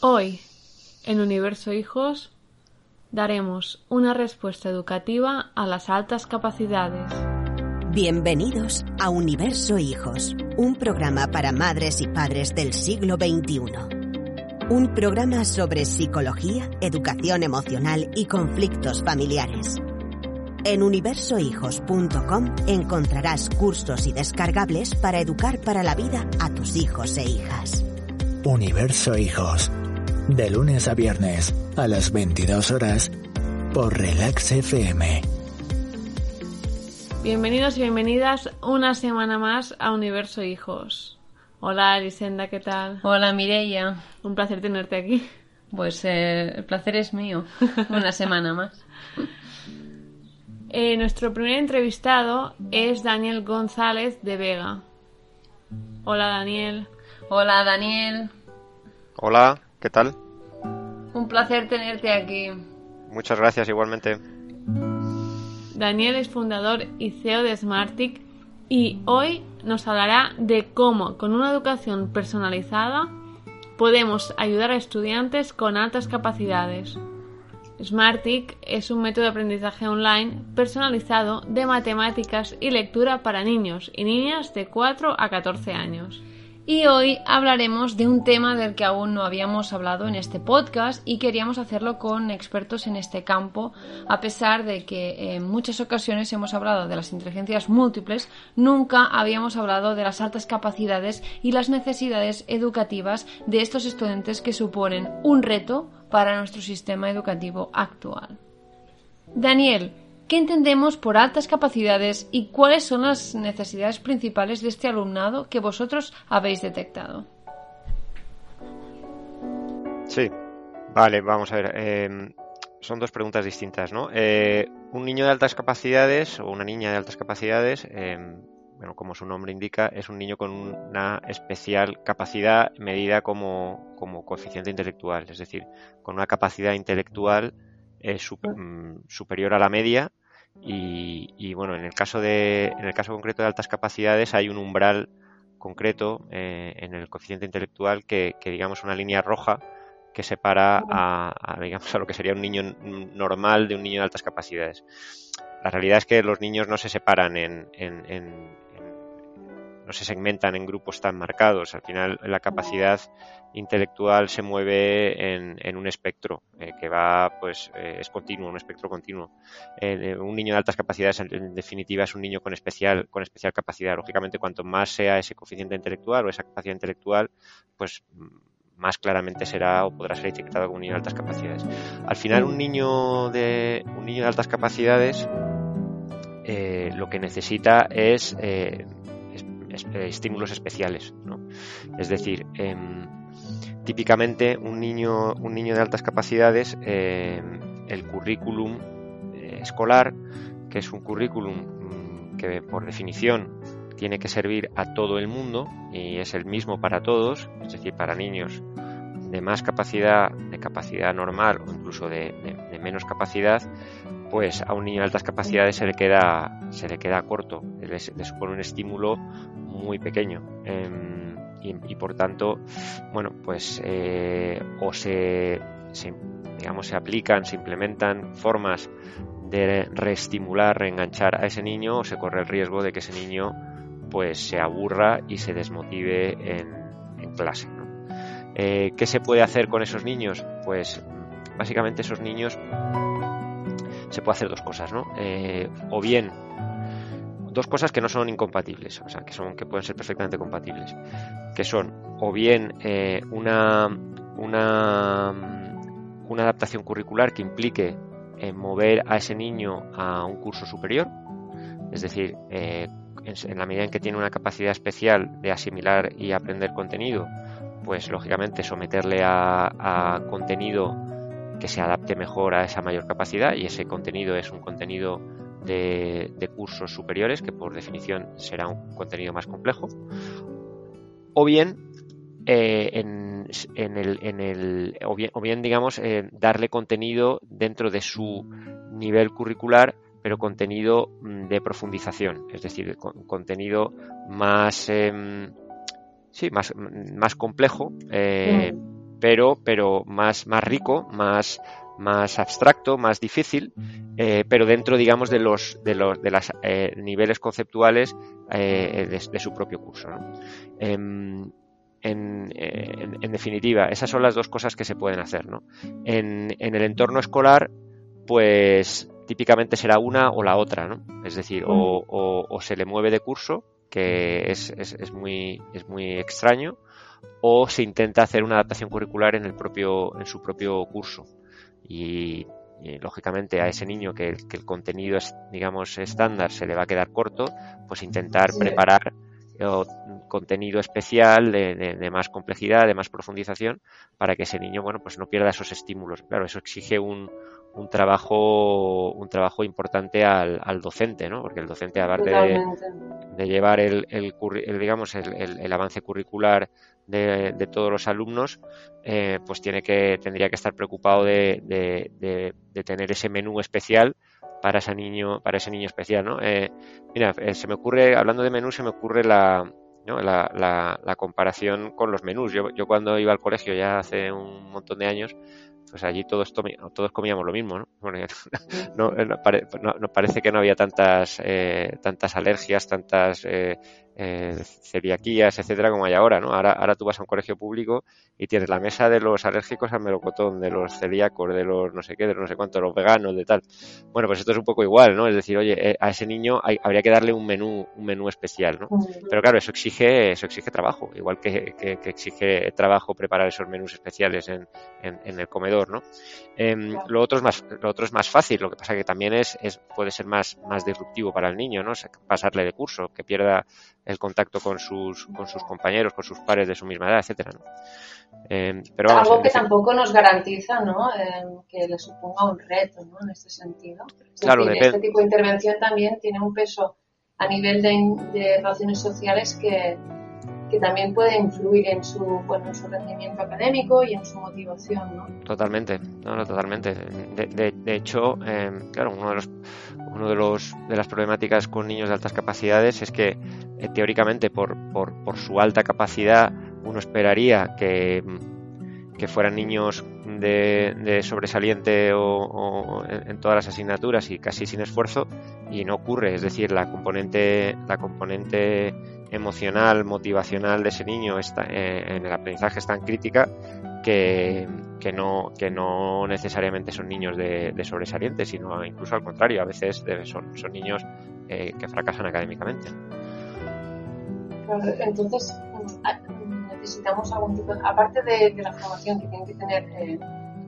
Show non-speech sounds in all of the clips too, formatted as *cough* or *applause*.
Hoy, en Universo Hijos, daremos una respuesta educativa a las altas capacidades. Bienvenidos a Universo Hijos, un programa para madres y padres del siglo XXI. Un programa sobre psicología, educación emocional y conflictos familiares. En universohijos.com encontrarás cursos y descargables para educar para la vida a tus hijos e hijas. Universo Hijos de lunes a viernes a las 22 horas por Relax FM. Bienvenidos y bienvenidas una semana más a Universo Hijos. Hola Elisenda, ¿qué tal? Hola Mireia. Un placer tenerte aquí. Pues eh, el placer es mío. Una semana más. Eh, nuestro primer entrevistado es Daniel González de Vega. Hola Daniel. Hola Daniel. Hola, ¿qué tal? Un placer tenerte aquí. Muchas gracias igualmente. Daniel es fundador y CEO de Smartic y hoy nos hablará de cómo con una educación personalizada podemos ayudar a estudiantes con altas capacidades. Smartic es un método de aprendizaje online personalizado de matemáticas y lectura para niños y niñas de 4 a 14 años. Y hoy hablaremos de un tema del que aún no habíamos hablado en este podcast y queríamos hacerlo con expertos en este campo, a pesar de que en muchas ocasiones hemos hablado de las inteligencias múltiples, nunca habíamos hablado de las altas capacidades y las necesidades educativas de estos estudiantes que suponen un reto para nuestro sistema educativo actual. Daniel, ¿Qué entendemos por altas capacidades y cuáles son las necesidades principales de este alumnado que vosotros habéis detectado? Sí, vale, vamos a ver. Eh, son dos preguntas distintas, ¿no? Eh, un niño de altas capacidades o una niña de altas capacidades, eh, bueno, como su nombre indica, es un niño con una especial capacidad medida como, como coeficiente intelectual, es decir, con una capacidad intelectual mm, superior a la media y, bueno, en el caso de, en el caso concreto de altas capacidades hay un umbral concreto eh, en el coeficiente intelectual que, que, digamos una línea roja que separa a, digamos a lo que sería un niño normal de un niño de altas capacidades. La realidad es que los niños no se separan en, no se segmentan en grupos tan marcados. Al final la capacidad intelectual se mueve en, un espectro eh, que va, pues, eh, es continuo, un espectro continuo. Eh, un niño de altas capacidades, en, definitiva, es un niño con especial, con especial capacidad. Lógicamente, cuanto más sea ese coeficiente intelectual o esa capacidad intelectual, pues más claramente será o podrá ser etiquetado como un niño de altas capacidades. Al final, un niño de, un niño de altas capacidades lo que necesita es estímulos especiales. Es decir, em, típicamente un niño, un niño de altas capacidades, em, el currículum eh, escolar, que es un currículum mm, que por definición tiene que servir a todo el mundo y es el mismo para todos, es decir, para niños de más capacidad, de capacidad normal o incluso de, menos capacidad, pues a un niño de altas capacidades se le queda, se le queda corto, le supone un estímulo muy pequeño. Em, y, por tanto, bueno, pues eh, o se, digamos, se aplican, se implementan formas de reestimular, reenganchar a ese niño o se corre el riesgo de que ese niño pues se aburra y se desmotive en, clase. Eh, ¿Qué se puede hacer con esos niños? Pues básicamente esos niños se puede hacer dos cosas, ¿no? Eh, o bien dos cosas que no son incompatibles, o sea, que son que pueden ser perfectamente compatibles, que son o bien eh, una, una, una adaptación curricular que implique eh, mover a ese niño a un curso superior, es decir, eh, en, la medida en que tiene una capacidad especial de asimilar y aprender contenido, pues lógicamente someterle a, a contenido que se adapte mejor a esa mayor capacidad y ese contenido es un contenido de, cursos superiores, que por definición será un contenido más complejo, o bien eh, en, el, en el, o bien, digamos, eh, darle contenido dentro de su nivel curricular, pero contenido mm, de profundización, es decir, contenido más, em, sí, más, más complejo, eh, pero, pero más, más rico, más, más abstracto, más difícil, eh, pero dentro, digamos, de los, de los de las, eh, niveles conceptuales eh, de, su propio curso. Em, en, en, definitiva, esas son las dos cosas que se pueden hacer. ¿no? En, en, el entorno escolar, pues típicamente será una o la otra, ¿no? Es decir, o, o, o se le mueve de curso, que es, es, es, muy, es muy extraño, o se intenta hacer una adaptación curricular en, el propio, en su propio curso y, lógicamente a ese niño que, el contenido es, digamos, estándar se le va a quedar corto, pues intentar preparar contenido especial de, más complejidad, de más profundización, para que ese niño, bueno, pues no pierda esos estímulos. Claro, eso exige un, un trabajo, un trabajo importante al, al docente, ¿no? Porque el docente, aparte de, llevar el, el, digamos, el, el, avance curricular de, de todos los alumnos, eh, pues tiene que, tendría que estar preocupado de, de, tener ese menú especial para ese niño, para ese niño especial, ¿no? Eh, mira, eh, se me ocurre, hablando de menú, se me ocurre la, ¿no? la, la, la, comparación con los menús. Yo, yo cuando iba al colegio ya hace un montón de años, pues allí todos, todos comíamos lo mismo, ¿no? *laughs* no, no, parece que no había tantas, eh, tantas alergias, tantas eh, eh, celiaquías, etcétera, como hay ahora, ¿no? Ahora, ahora tú vas a un colegio público y tienes la mesa de los alérgicos al melocotón, de los celíacos, de los no sé qué, de los no sé cuántos, los veganos, de tal. Bueno, pues esto es un poco igual, ¿no? Es decir, oye, eh, a ese niño habría que darle un menú, un menú especial, ¿no? Pero claro, eso exige, eso exige trabajo, igual que, que, exige trabajo preparar esos menús especiales en, en, el comedor, ¿no? Em, lo otro es más, lo otro es más fácil, lo que pasa que también es, es puede ser más, más disruptivo para el niño, ¿no? pasarle de curso, que pierda el contacto con sus, con sus compañeros, con sus pares de su misma edad, etcétera. ¿no? Eh, pero Algo que tampoco nos garantiza ¿no? Eh, que le suponga un reto ¿no? en este sentido. claro, este tipo de intervención también tiene un peso a nivel de, de relaciones sociales que, que también puede influir en su, bueno, en su rendimiento académico y en su motivación, ¿no? Totalmente, no, no totalmente. De, de, hecho, eh, claro, uno de los, uno de los de las problemáticas con niños de altas capacidades es que eh, teóricamente por, por, por, su alta capacidad uno esperaría que, que fueran niños de, de sobresaliente o, o, en todas las asignaturas y casi sin esfuerzo y no ocurre, es decir, la componente la componente emocional, motivacional de ese niño está, eh, en el aprendizaje es tan crítica que, que, no, que no necesariamente son niños de, sobresalientes, sino incluso al contrario, a veces son, son niños eh, que fracasan académicamente. entonces necesitamos algún tipo, aparte de, la formación que tienen que tener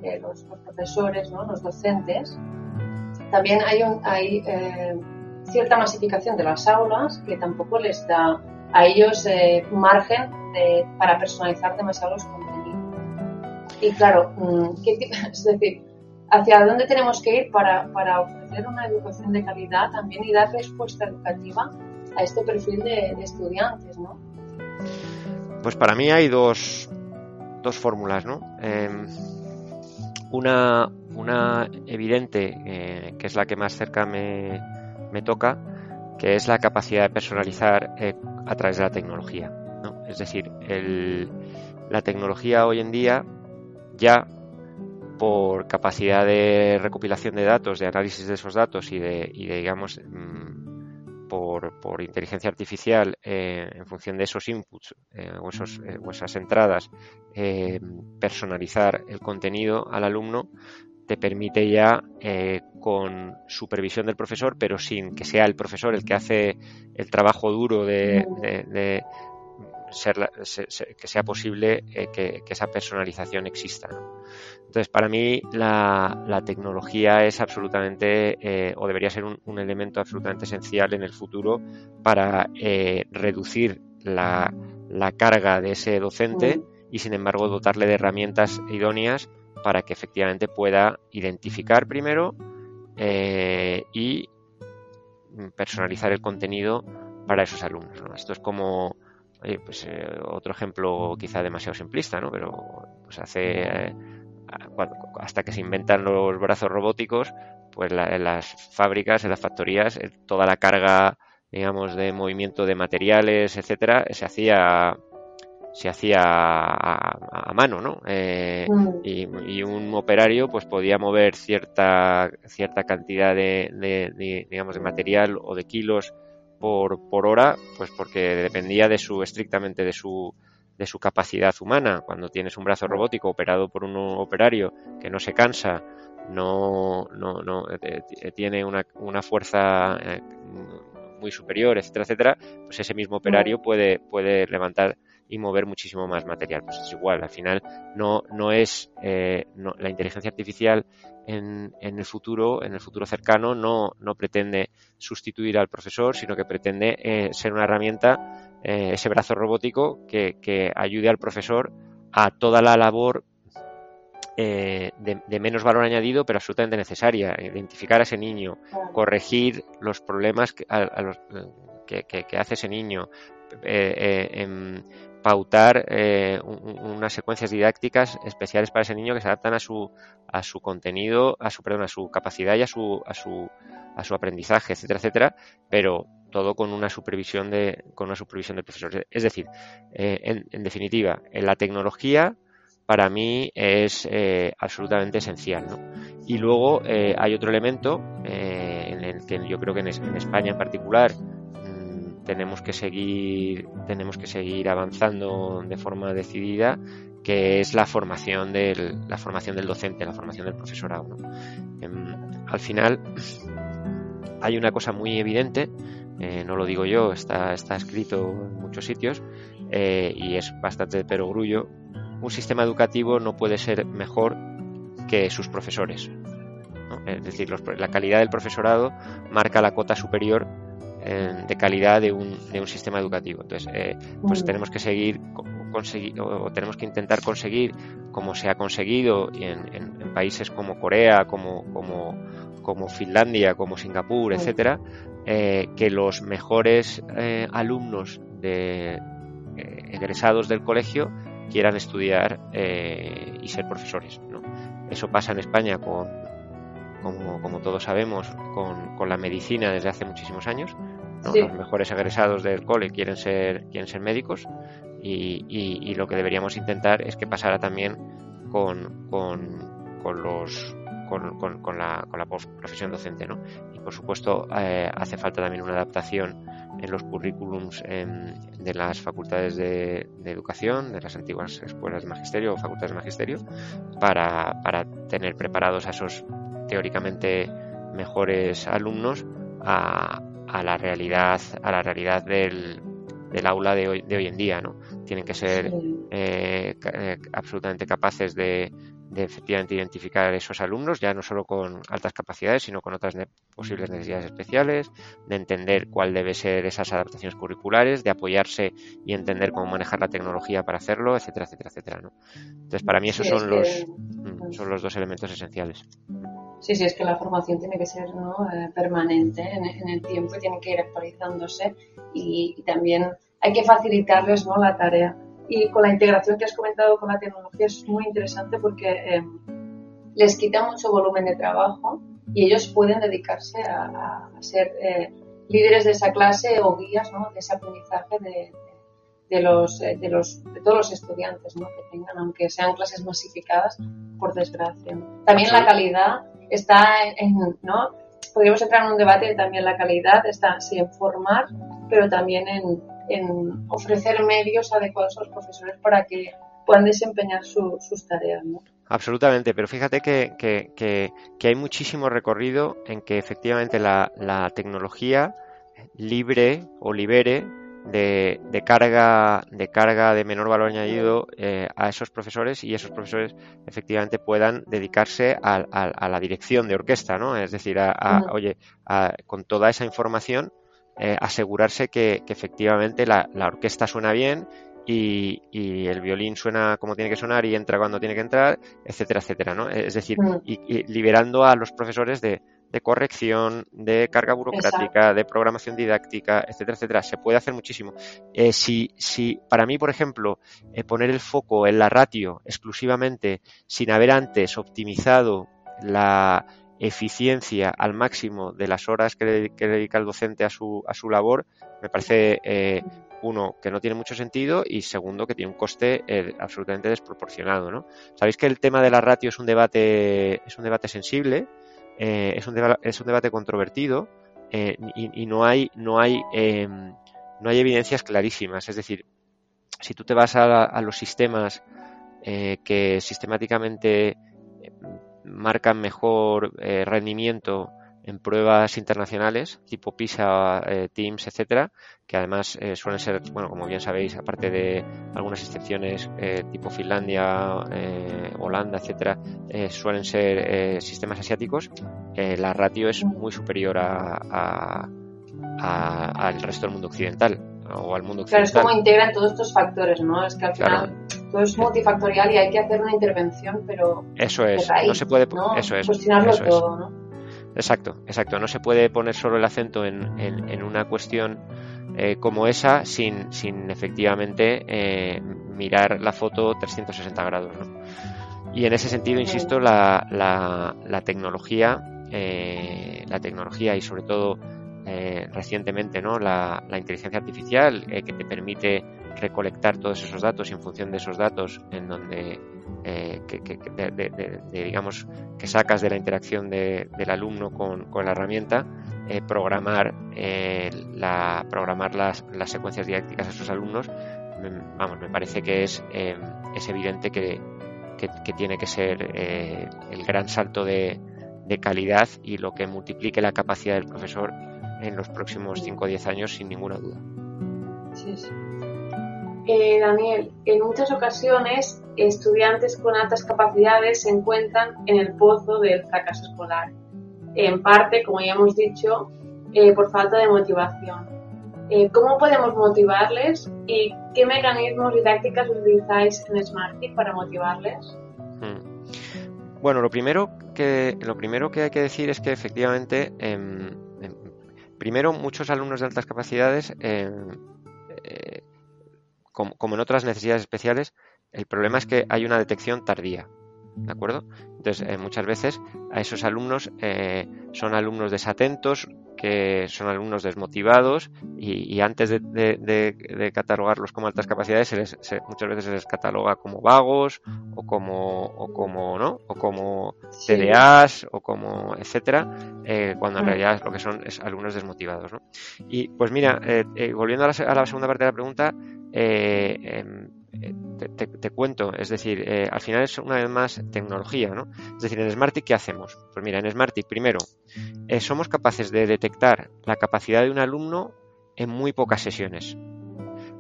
eh, los, profesores, ¿no? los docentes, también hay, un, hay cierta masificación de las aulas que tampoco les da a ellos eh, margen de, para personalizar demasiado los contenidos. Y claro, mm, ¿qué *laughs* es decir, hacia dónde tenemos que ir para, para, ofrecer una educación de calidad también y dar respuesta educativa a este perfil de, estudiantes, ¿no? Pues para mí hay dos, dos fórmulas, ¿no? Em, una, una evidente, eh, que es la que más cerca me, me toca, que es la capacidad de personalizar eh, a través de la tecnología. ¿no? Es decir, el, la tecnología hoy en día ya por capacidad de recopilación de datos, de análisis de esos datos y de, y de digamos, mm, por, por, inteligencia artificial eh, en función de esos inputs eh, o, esos, o, esas entradas, personalizar el contenido al alumno te permite ya eh, con supervisión del profesor, pero sin que sea el profesor el que hace el trabajo duro de, ser, que sea posible eh, que, esa personalización exista. Entonces, para mí la, tecnología es absolutamente, eh, o debería ser un, elemento absolutamente esencial en el futuro para reducir la, la, carga de ese docente y, sin embargo, dotarle de herramientas idóneas para que efectivamente pueda identificar primero eh, y personalizar el contenido para esos alumnos. Esto es como pues, eh, otro ejemplo quizá demasiado simplista, ¿no? pero pues hace eh, hasta que se inventan los brazos robóticos, pues en las fábricas, en las factorías, toda la carga digamos de movimiento de materiales, etcétera, se hacía se hacía a, mano, ¿no? Eh, mm. y, un operario pues podía mover cierta, cierta cantidad de, digamos, de material o de kilos por, por hora, pues porque dependía de su, estrictamente de su, de su capacidad humana. Cuando tienes un brazo robótico operado por un operario que no se cansa, no, no, no eh, eh, tiene una, una fuerza muy superior, etcétera, etcétera, pues ese mismo operario puede, puede levantar y mover muchísimo más material. Pues es igual, al final no, no es eh, la inteligencia artificial en, en, el futuro, en el futuro cercano, no, no pretende sustituir al profesor, sino que pretende eh, ser una herramienta, eh, ese brazo robótico que, que, ayude al profesor a toda la labor de, menos valor añadido, pero absolutamente necesaria. Identificar a ese niño, corregir los problemas que, que, hace ese niño, pautar eh, unas secuencias didácticas especiales para ese niño que se adaptan a su a su contenido, a su perdón, a su capacidad y a su a su a su aprendizaje, etcétera, etcétera, pero todo con una supervisión de con una supervisión del profesor. Es decir, eh, en, definitiva, en la tecnología para mí es eh, absolutamente esencial. ¿no? Y luego hay otro elemento en el que yo creo que en, en España en particular tenemos que seguir tenemos que seguir avanzando de forma decidida que es la formación del la formación del docente la formación del profesorado em, al final hay una cosa muy evidente eh, no lo digo yo está está escrito en muchos sitios eh, y es bastante perogrullo. Un sistema educativo no puede ser mejor que sus profesores es decir la calidad del profesorado marca la cota superior de calidad de un, de un, sistema educativo. Entonces, eh, pues tenemos que seguir conseguir, o tenemos que intentar conseguir, como se ha conseguido en, en, países como Corea, como, como, como Finlandia, como Singapur, etcétera, eh, que los mejores eh, alumnos de egresados del colegio quieran estudiar y ser profesores. ¿no? Eso pasa en España con, como, como todos sabemos, con, con, la medicina desde hace muchísimos años. Los mejores egresados del cole quieren ser, quieren ser médicos y, y, lo que deberíamos intentar es que pasara también con, con, con los con, con, la, con la profesión docente. ¿no? Y por supuesto eh, hace falta también una adaptación en los currículums de las facultades de, de, educación, de las antiguas escuelas de magisterio o facultades de magisterio, para, para tener preparados a esos teóricamente mejores alumnos a, a la realidad, a la realidad del, del aula de hoy, de hoy en día, ¿no? Tienen que ser eh, eh, absolutamente capaces de, de, efectivamente identificar esos alumnos, ya no solo con altas capacidades, sino con otras posibles necesidades especiales, de entender cuál debe ser esas adaptaciones curriculares, de apoyarse y entender cómo manejar la tecnología para hacerlo, etcétera, etcétera, etcétera, ¿no? Entonces, para mí esos son los mm, son los dos elementos esenciales. Sí, sí, es que la formación tiene que ser ¿no? Eh, permanente en, el tiempo y tiene que ir actualizándose y, también hay que facilitarles ¿no? la tarea. Y con la integración que has comentado con la tecnología es muy interesante porque eh, les quita mucho volumen de trabajo y ellos pueden dedicarse a, ser eh, líderes de esa clase o guías ¿no? de ese aprendizaje de, de los, de los de todos los estudiantes ¿no? que tengan, aunque sean clases masificadas, por desgracia. También la calidad está en, ¿no? Podríamos entrar en un debate también la calidad, está sí en formar, pero también en, en ofrecer medios adecuados a los profesores para que puedan desempeñar sus tareas, ¿no? Absolutamente, pero fíjate que, que, que, que, hay muchísimo recorrido en que efectivamente la, la tecnología libre o libere de, de, carga de carga de menor valor añadido eh, a esos profesores y esos profesores efectivamente puedan dedicarse a, a, la dirección de orquesta, ¿no? Es decir, a, oye, con toda esa información eh, asegurarse que, que efectivamente la, la, orquesta suena bien y, y, el violín suena como tiene que sonar y entra cuando tiene que entrar, etcétera, etcétera, ¿no? Es decir, y liberando a los profesores de, de corrección, de carga burocrática, de programación didáctica, etcétera, etcétera. Se puede hacer muchísimo. Eh, si, si para mí, por ejemplo, eh, poner el foco en la ratio exclusivamente sin haber antes optimizado la eficiencia al máximo de las horas que, dedica el docente a su, a su labor, me parece eh, uno, que no tiene mucho sentido y segundo, que tiene un coste eh, absolutamente desproporcionado. ¿no? Sabéis que el tema de la ratio es un debate, es un debate sensible, eh, es, un es un debate controvertido eh, y, no hay, no, hay, em, no hay evidencias clarísimas. Es decir, si tú te vas a, los sistemas que sistemáticamente marcan mejor rendimiento en pruebas internacionales tipo PISA, Teams, etcétera, que además eh, suelen ser, bueno, como bien sabéis, aparte de algunas excepciones eh, tipo Finlandia, eh, Holanda, etcétera, suelen ser sistemas asiáticos, la ratio es muy superior a, al resto del mundo occidental o al mundo occidental. Claro, es como integran todos estos factores, ¿no? Es que al final todo es multifactorial y hay que hacer una intervención, pero eso es, no se puede, eso es, cuestionarlo todo, ¿no? Exacto, exacto. No se puede poner solo el acento en, en una cuestión eh, como esa sin, sin efectivamente eh, mirar la foto 360 grados. Y en ese sentido, insisto, la, la, tecnología, eh, la tecnología y sobre todo recientemente ¿no? la, inteligencia artificial que te permite recolectar todos esos datos y en función de esos datos en donde que, digamos que sacas de la interacción del alumno con, con la herramienta eh, programar, eh, la, programar las, las, secuencias didácticas a sus alumnos, mm, vamos, me parece que es, eh, es evidente que, que, tiene que ser el gran salto de, de, calidad y lo que multiplique la capacidad del profesor en los próximos 5 o 10 años, sin ninguna duda. Sí, sí. Daniel, en muchas ocasiones estudiantes con altas capacidades se encuentran en el pozo del fracaso escolar en parte, como ya hemos dicho, eh, por falta de motivación. Eh, ¿Cómo podemos motivarles y qué mecanismos y tácticas utilizáis en Smarty para motivarles? Hmm. Bueno, lo primero que lo primero que hay que decir es que efectivamente, em, em, primero muchos alumnos de altas capacidades, como en otras necesidades especiales, el problema es que hay una detección tardía. ¿De acuerdo? Entonces, eh, muchas veces a esos alumnos eh, son alumnos desatentos, que son alumnos desmotivados y, antes de, catalogarlos como altas capacidades, muchas veces se les cataloga como vagos o como, o como, ¿no? O como TDAs o como etcétera, eh, cuando en mm. realidad lo que son es alumnos desmotivados, ¿no? Y pues mira, volviendo a la, a la, segunda parte de la pregunta, eh, te, cuento, es decir, eh, al final es una vez más tecnología, ¿no? Es decir, en Smartick, ¿qué hacemos? Pues mira, en Smartick, primero, eh, somos capaces de detectar la capacidad de un alumno en muy pocas sesiones.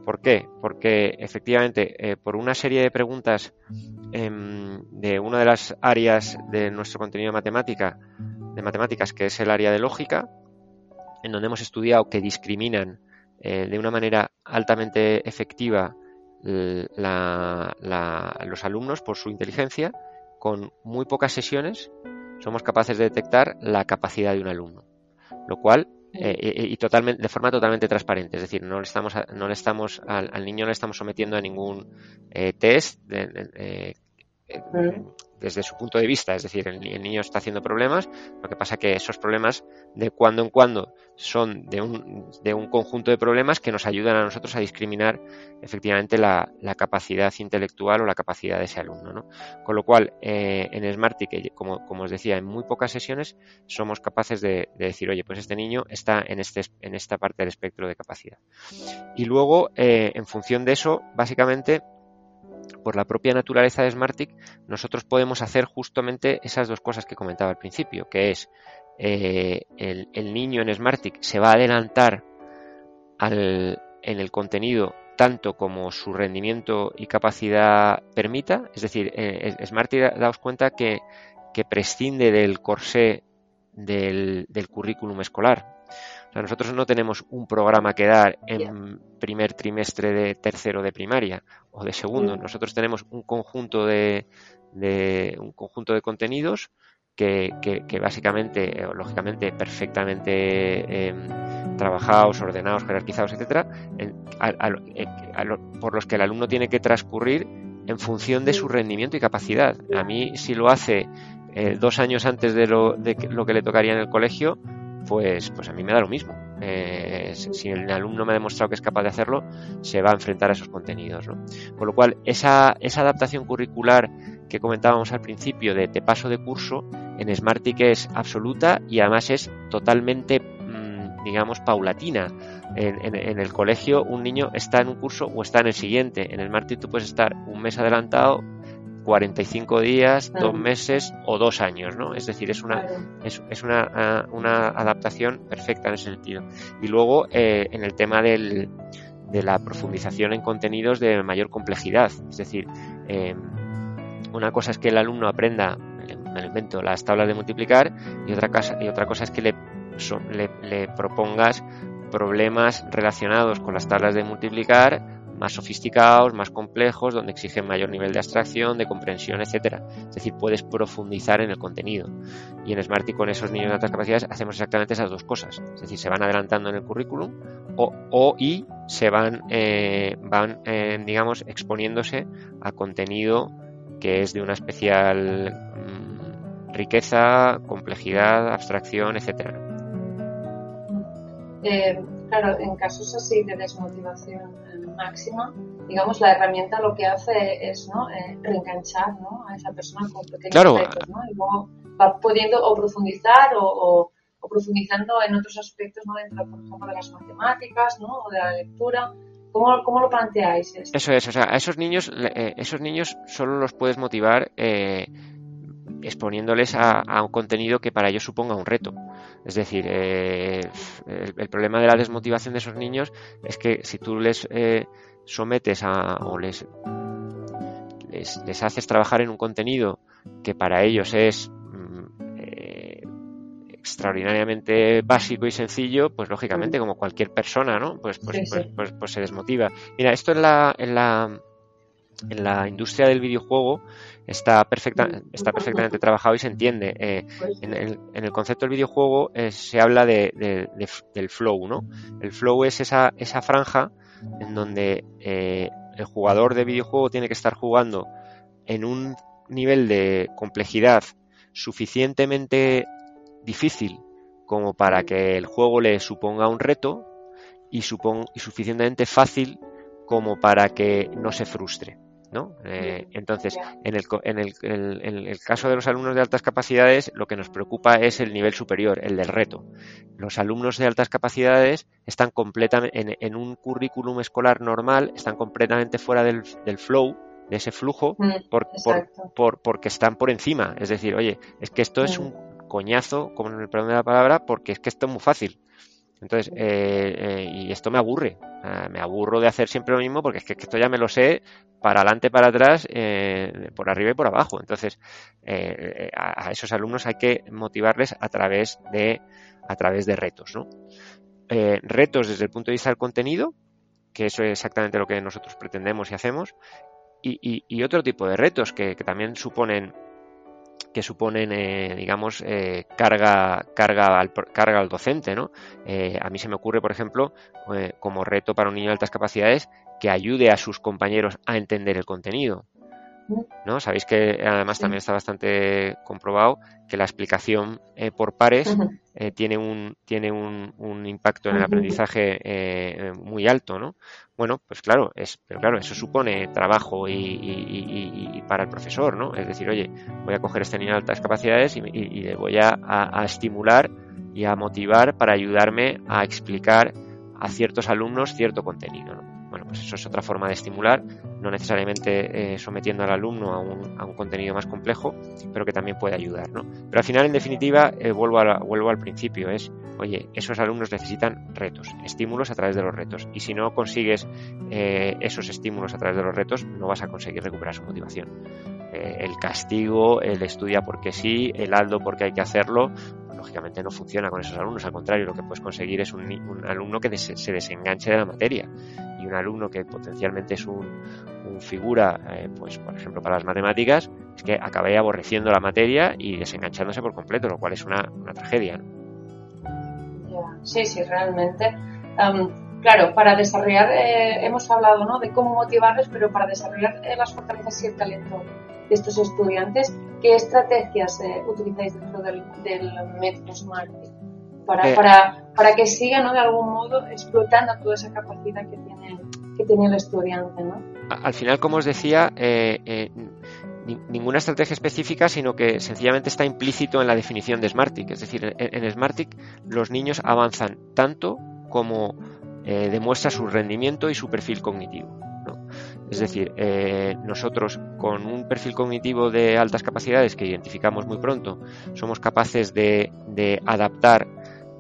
¿Por qué? Porque efectivamente, por una serie de preguntas em, de una de las áreas de nuestro contenido de matemática, de matemáticas, que es el área de lógica, en donde hemos estudiado que discriminan de una manera altamente efectiva los alumnos, por su inteligencia, con muy pocas sesiones, somos capaces de detectar la capacidad de un alumno. Lo cual, eh, eh, y totalmente, de forma totalmente transparente, es decir, no le estamos, no le estamos al, niño no le estamos sometiendo a ningún eh, test de, desde su punto de vista, es decir, el, niño está haciendo problemas, lo que pasa que esos problemas de cuando en cuando son de un, de un conjunto de problemas que nos ayudan a nosotros a discriminar efectivamente la, capacidad intelectual o la capacidad de ese alumno. ¿no? Con lo cual, eh, en Smarty, como, como os decía, en muy pocas sesiones somos capaces de, decir, oye, pues este niño está en, este, en esta parte del espectro de capacidad. Y luego, eh, en función de eso, básicamente por la propia naturaleza de Smartick, nosotros podemos hacer justamente esas dos cosas que comentaba al principio, que es eh, el, niño en Smartick se va a adelantar en el contenido tanto como su rendimiento y capacidad permita, es decir, eh, Smartick daos cuenta que, prescinde del corsé del currículum escolar. O sea, nosotros no tenemos un programa que dar en primer trimestre de tercero de primaria o de segundo. Mm. Nosotros tenemos un conjunto de, un conjunto de contenidos que, básicamente, o lógicamente, perfectamente em, trabajados, ordenados, jerarquizados, etcétera, por los que el alumno tiene que transcurrir en función de su mm. rendimiento y capacidad. A mí, si lo hace eh, dos años antes de lo, de lo que le tocaría en el colegio, pues, pues a mí me da lo mismo. Eh, si el alumno me ha demostrado que es capaz de hacerlo, se va a enfrentar a esos contenidos. ¿no? Con lo cual, esa, esa adaptación curricular que comentábamos al principio de te paso de curso, en Smartick es absoluta y además es totalmente, mm, digamos, paulatina. En, en, el colegio un niño está en un curso o está en el siguiente. En el tú puedes estar un mes adelantado 45 días, dos meses o dos años, ¿no? Es decir, es una, es, es una, ah, una, adaptación perfecta en ese sentido. Y luego, eh, en el tema del, de la profundización en contenidos de mayor complejidad, es decir, eh, una cosa es que el alumno aprenda, me invento, las tablas de multiplicar y otra cosa, y otra cosa es que le, le, le propongas problemas relacionados con las tablas de multiplicar más sofisticados, más complejos, donde exigen mayor nivel de abstracción, de comprensión, etcétera. Es decir, puedes profundizar en el contenido. Y en Smarty con esos niños de altas capacidades hacemos exactamente esas dos cosas. Es decir, se van adelantando en el currículum o, o y se van, eh, van eh, digamos, exponiéndose a contenido que es de una especial mm, riqueza, complejidad, abstracción, etcétera. Eh, claro, en casos así de desmotivación máxima, digamos, la herramienta lo que hace es ¿no? Eh, reenganchar ¿no? a esa persona con pequeños retos, ¿no? Y luego va pudiendo o profundizar o, o, profundizando en otros aspectos, ¿no? Dentro, por ejemplo, de las matemáticas, ¿no? O de la lectura. ¿Cómo, cómo lo planteáis? Eso es, o sea, a esos niños, eh, esos niños solo los puedes motivar eh, exponiéndoles a, a, un contenido que para ellos suponga un reto. Es decir, eh, el, problema de la desmotivación de esos niños es que si tú les eh, sometes a, o les, les, les, haces trabajar en un contenido que para ellos es mm, eh, extraordinariamente básico y sencillo, pues lógicamente, como cualquier persona, ¿no? Pues, pues, sí, sí. pues, pues, pues se desmotiva. Mira, esto en la, en la en la industria del videojuego está, perfecta, está perfectamente trabajado y se entiende. Eh, en, el, en, el, concepto del videojuego eh, se habla de, de, de, del flow, ¿no? El flow es esa, esa franja en donde eh, el jugador de videojuego tiene que estar jugando en un nivel de complejidad suficientemente difícil como para que el juego le suponga un reto y, supon y suficientemente fácil como para que no se frustre. ¿No? Eh, entonces, en el, en, el, en el, caso de los alumnos de altas capacidades, lo que nos preocupa es el nivel superior, el del reto. Los alumnos de altas capacidades están completamente, en, en un currículum escolar normal, están completamente fuera del, del flow, de ese flujo, por, por, por, porque están por encima. Es decir, oye, es que esto es un coñazo, como en el perdón de la palabra, porque es que esto es muy fácil. Entonces, eh, eh, y esto me aburre. Eh, me aburro de hacer siempre lo mismo porque es que esto ya me lo sé para adelante, para atrás, eh, por arriba y por abajo. Entonces, eh, a, a, esos alumnos hay que motivarles a través de, a través de retos, ¿no? retos desde el punto de vista del contenido, que eso es exactamente lo que nosotros pretendemos y hacemos, y, y, y otro tipo de retos que, que también suponen que suponen, eh, digamos, eh, carga, carga, al, carga al docente, ¿no? Eh, a mí se me ocurre, por ejemplo, eh, como reto para un niño de altas capacidades, que ayude a sus compañeros a entender el contenido. ¿No? Sabéis que además también está bastante comprobado que la explicación eh, por pares eh, tiene un tiene un, un, impacto en el aprendizaje eh, muy alto, ¿no? Bueno, pues claro, es, pero claro, eso supone trabajo y, y, y, para el profesor, ¿no? Es decir, oye, voy a coger este niño de altas capacidades y, le voy a, a, a estimular y a motivar para ayudarme a explicar a ciertos alumnos cierto contenido, ¿no? Bueno, pues eso es otra forma de estimular, no necesariamente eh, sometiendo al alumno a un, a un, contenido más complejo, pero que también puede ayudar, ¿no? Pero al final, en definitiva, eh, vuelvo, al principio, es, oye, esos alumnos necesitan retos, estímulos a través de los retos, y si no consigues eh, esos estímulos a través de los retos, no vas a conseguir recuperar su motivación. Eh, el castigo, el estudia porque sí, el aldo porque hay que hacerlo, lógicamente no funciona con esos alumnos, al contrario, lo que puedes conseguir es un, un alumno que se desenganche de la materia y un alumno que potencialmente es un, figura, eh, pues por ejemplo para las matemáticas, es que acabe aborreciendo la materia y desenganchándose por completo, lo cual es una, una tragedia. ¿no? Sí, sí, realmente. Um, claro, para desarrollar, eh, hemos hablado ¿no? de cómo motivarles, pero para desarrollar eh, las fortalezas y el talento de estos estudiantes, ¿qué estrategias eh, utilizáis dentro del, del método SMART? para, para, para que siga ¿no? de algún modo explotando toda esa capacidad que tiene, que tiene el estudiante. ¿no? Al final, como os decía, eh, ninguna estrategia específica, sino que sencillamente está implícito en la definición de Smartick. Es decir, en, en Smartick los niños avanzan tanto como eh, demuestra su rendimiento y su perfil cognitivo. Es decir, eh, nosotros con un perfil cognitivo de altas capacidades que identificamos muy pronto, somos capaces de, adaptar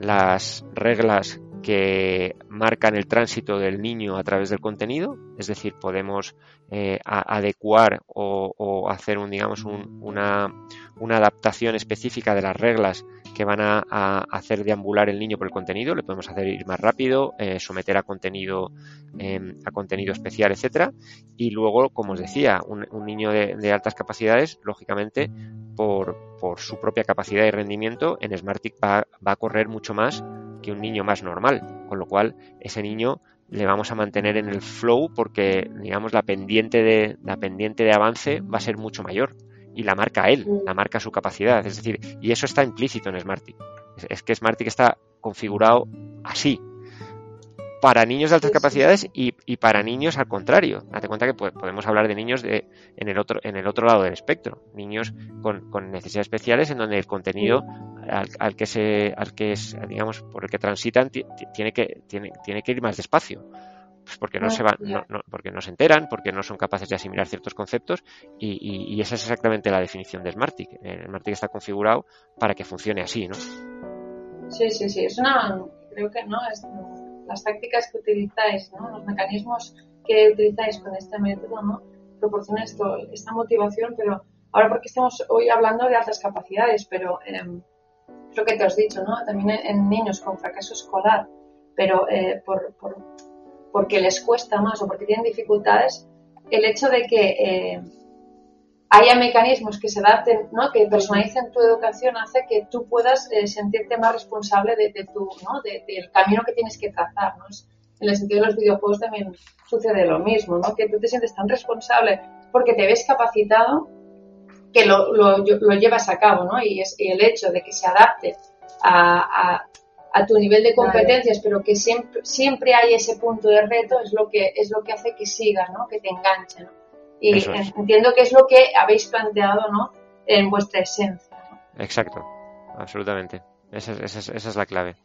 las reglas que marcan el tránsito del niño a través del contenido, es decir, podemos eh, adecuar o, hacer un, digamos, una, una adaptación específica de las reglas que van a, hacer deambular el niño por el contenido, le podemos hacer ir más rápido, eh, someter a contenido, em, a contenido especial, etcétera. Y luego, como os decía, un, niño de, altas capacidades, lógicamente, por, su propia capacidad y rendimiento, en Smartick va, va a correr mucho más que un niño más normal, con lo cual ese niño le vamos a mantener en el flow porque digamos la pendiente de la pendiente de avance va a ser mucho mayor y la marca él, la marca su capacidad. Es decir, y eso está implícito en Smartick. Es, que Smartick está configurado así. Para niños de altas capacidades y, para niños al contrario. Date cuenta que podemos hablar de niños de, en, el otro, en el otro lado del espectro. Niños con, necesidades especiales en donde el contenido al, que se, al que es, digamos, por el que transitan tiene que, tiene, tiene que ir más despacio pues porque no se van, porque no se enteran, porque no son capaces de asimilar ciertos conceptos y, esa es exactamente la definición de Smartick. El Smartick está configurado para que funcione así, ¿no? Sí, sí, sí. Es una, creo que no, es, las tácticas que utilizáis, ¿no? Los mecanismos que utilizáis con este método, ¿no? Proporcionan esto, esta motivación, pero ahora porque estamos hoy hablando de altas capacidades, pero eh, lo que te has dicho, ¿no? También en, niños con fracaso escolar, pero eh, por, por porque les cuesta más o porque tienen dificultades, el hecho de que eh, haya mecanismos que se adapten, ¿no? que personalicen tu educación hace que tú puedas eh, sentirte más responsable de, tu, ¿no? del camino que tienes que trazar. ¿no? En el sentido de los videojuegos también sucede lo mismo, ¿no? que tú te sientes tan responsable porque te ves capacitado que lo, lo, lo llevas a cabo, ¿no? Y, es, el hecho de que se adapte a, a tu nivel de competencias, pero que siempre, siempre hay ese punto de reto, es lo que, es lo que hace que siga, ¿no? que te enganche. ¿no? Y entiendo que es lo que habéis planteado ¿no? en vuestra esencia. Exacto, absolutamente. Esa, esa, esa, es la clave.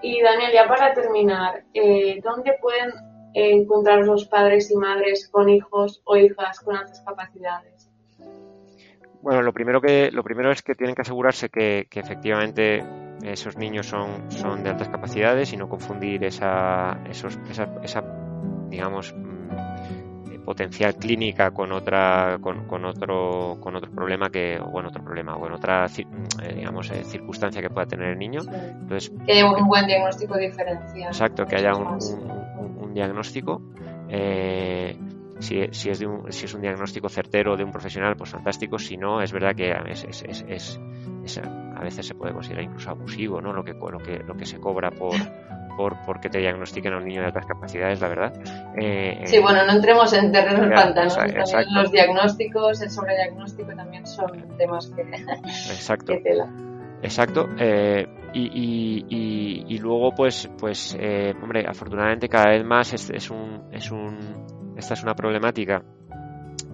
Y Daniel, ya para terminar, eh, ¿dónde pueden encontrar los padres y madres con hijos o hijas con altas capacidades? Bueno, lo primero que lo primero es que tienen que asegurarse que, que efectivamente esos niños son, son de altas capacidades y no confundir esa, esos, esa, digamos, mm, potencial clínica con otra con, con, otro con otro problema que o bueno otro problema o en otra mm, eh, digamos eh, circunstancia que pueda tener el niño. Entonces que haya un buen diagnóstico diferencial. Exacto que haya un, un, diagnóstico. Eh, si, si, es de un, si es un diagnóstico certero de un profesional, pues fantástico. Si no, es verdad que es, es, es, es a veces se puede considerar incluso abusivo, ¿no? Lo que, lo que, lo que se cobra por, por porque te diagnostiquen a un niño de altas capacidades, la verdad. Eh, sí, bueno, no entremos en terreno pantano. los diagnósticos, el sobrediagnóstico también son temas que, exacto. Exacto. Eh, y, y, y, luego, pues, pues eh, hombre, afortunadamente cada vez más es, es, un, es un, esta es una problemática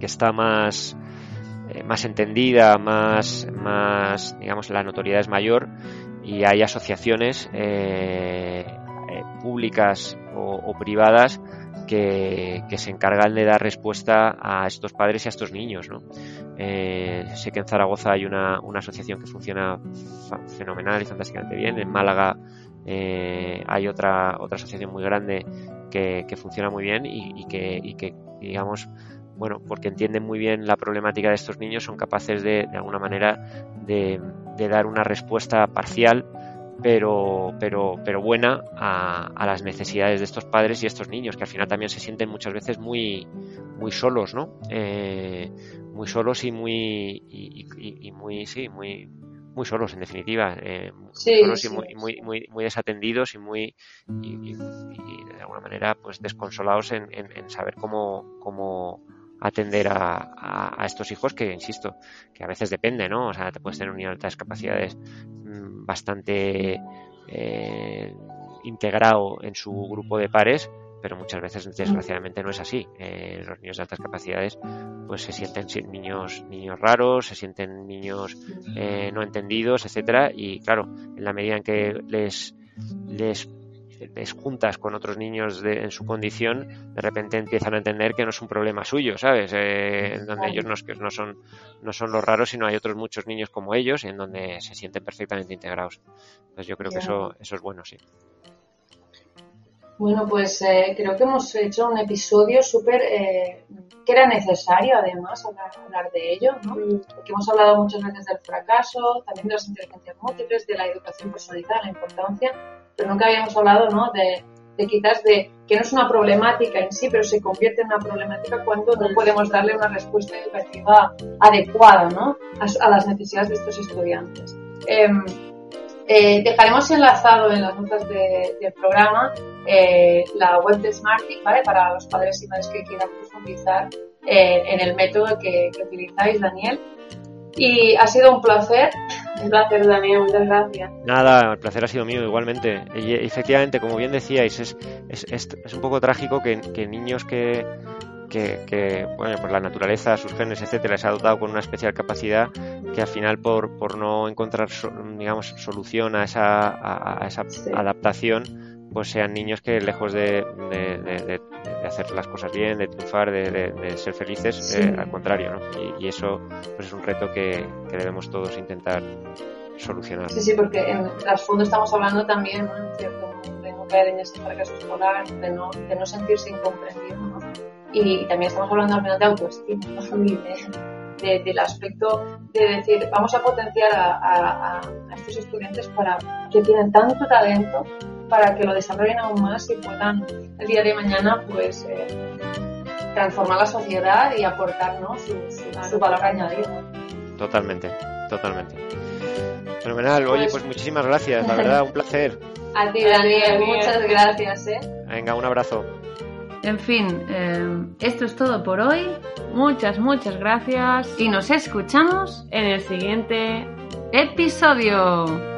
que está más eh, más entendida, más, más, digamos, la notoriedad es mayor y hay asociaciones eh, eh, públicas o, privadas que, se encargan de dar respuesta a estos padres y a estos niños. ¿no? sé que en Zaragoza hay una, una, asociación que funciona fenomenal y fantásticamente bien. En Málaga hay otra, otra asociación muy grande que, que funciona muy bien y, que, y que, digamos, bueno, porque entienden muy bien la problemática de estos niños, son capaces de, de alguna manera, de, dar una respuesta parcial, pero, pero, pero buena a, a, las necesidades de estos padres y estos niños, que al final también se sienten muchas veces muy, muy solos, ¿no? Eh, muy solos y muy, y, muy, sí, muy, muy solos en definitiva, eh, solos y muy, muy, muy, muy, desatendidos y muy y, de alguna manera pues desconsolados en, en, en saber cómo, cómo atender a, estos hijos que, insisto, que a veces depende, ¿no? O sea, te puedes tener un niño de altas capacidades mm, bastante eh, integrado en su grupo de pares, pero muchas veces desgraciadamente no es así. Eh, los niños de altas capacidades pues se sienten niños niños raros, se sienten niños eh, no entendidos, etcétera, y claro, en la medida en que les les les juntas con otros niños de, en su condición, de repente empiezan a entender que no es un problema suyo, ¿sabes? Eh, en donde ellos no, no, son, no son los raros, sino hay otros muchos niños como ellos en donde se sienten perfectamente integrados. Entonces yo creo que eso, eso es bueno, sí. Bueno, pues eh, creo que hemos hecho un episodio súper eh, que era necesario además hablar, de ello, ¿no? Porque hemos hablado muchas veces del fracaso, también de las inteligencias múltiples, de la educación personalizada, la importancia, pero nunca habíamos hablado, ¿no? De, de quizás de que no es una problemática en sí, pero se convierte en una problemática cuando no podemos darle una respuesta educativa adecuada, ¿no? A, las necesidades de estos estudiantes. Em, eh, dejaremos enlazado en las notas del programa eh, la web de Smarty, ¿vale? Para los padres y madres que quieran profundizar eh, en el método que, utilizáis, Daniel. Y ha sido un placer. *laughs* Un placer, Daniel, muchas gracias. Nada, el placer ha sido mío igualmente. Y efectivamente, como bien decíais, es, es, es, un poco trágico que, que niños que, que, bueno, por la naturaleza, sus genes, etcétera, les ha dotado con una especial capacidad que al final por, por no encontrar, digamos, solución a esa, a, esa adaptación, pues sean niños que lejos de, de, hacer las cosas bien, de triunfar, de, ser felices, eh, al contrario, ¿no? Y, eso pues es un reto que, que, debemos todos intentar solucionar. Sí, sí, porque en fondo estamos hablando también, ¿no? cierto, de no caer en este fracaso escolar, de no, de no sentirse incomprendido, ¿no? y también estamos hablando al final de autoestima *laughs* de, del aspecto de decir vamos a potenciar a, estos estudiantes para que tienen tanto talento para que lo desarrollen aún más y puedan el día de mañana pues eh, transformar la sociedad y aportar su, valor añadido. Totalmente, totalmente. Fenomenal. Oye, pues, pues muchísimas gracias, la verdad, un placer. *laughs* A ti, Daniel, muchas gracias. ¿eh? Venga, un abrazo. En fin, eh, esto es todo por hoy. Muchas, muchas gracias. Y nos escuchamos en el siguiente episodio.